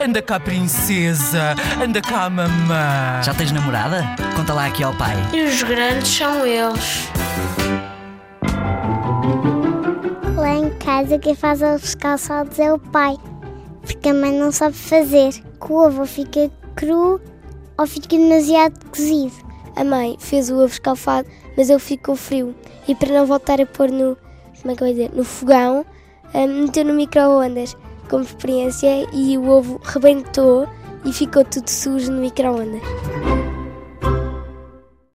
Anda cá, princesa. Anda cá, mamã. Já tens namorada? Conta lá aqui ao pai. E os grandes são eles. Lá em casa quem faz os calçados é o pai, porque a mãe não sabe fazer. Que o ovo fica cru ou fica demasiado cozido. A mãe fez o ovo escalfado, mas ele ficou frio. E para não voltar a pôr no, como é que eu vou dizer, no fogão, meteu no micro-ondas como experiência e o ovo rebentou e ficou tudo sujo no micro-ondas.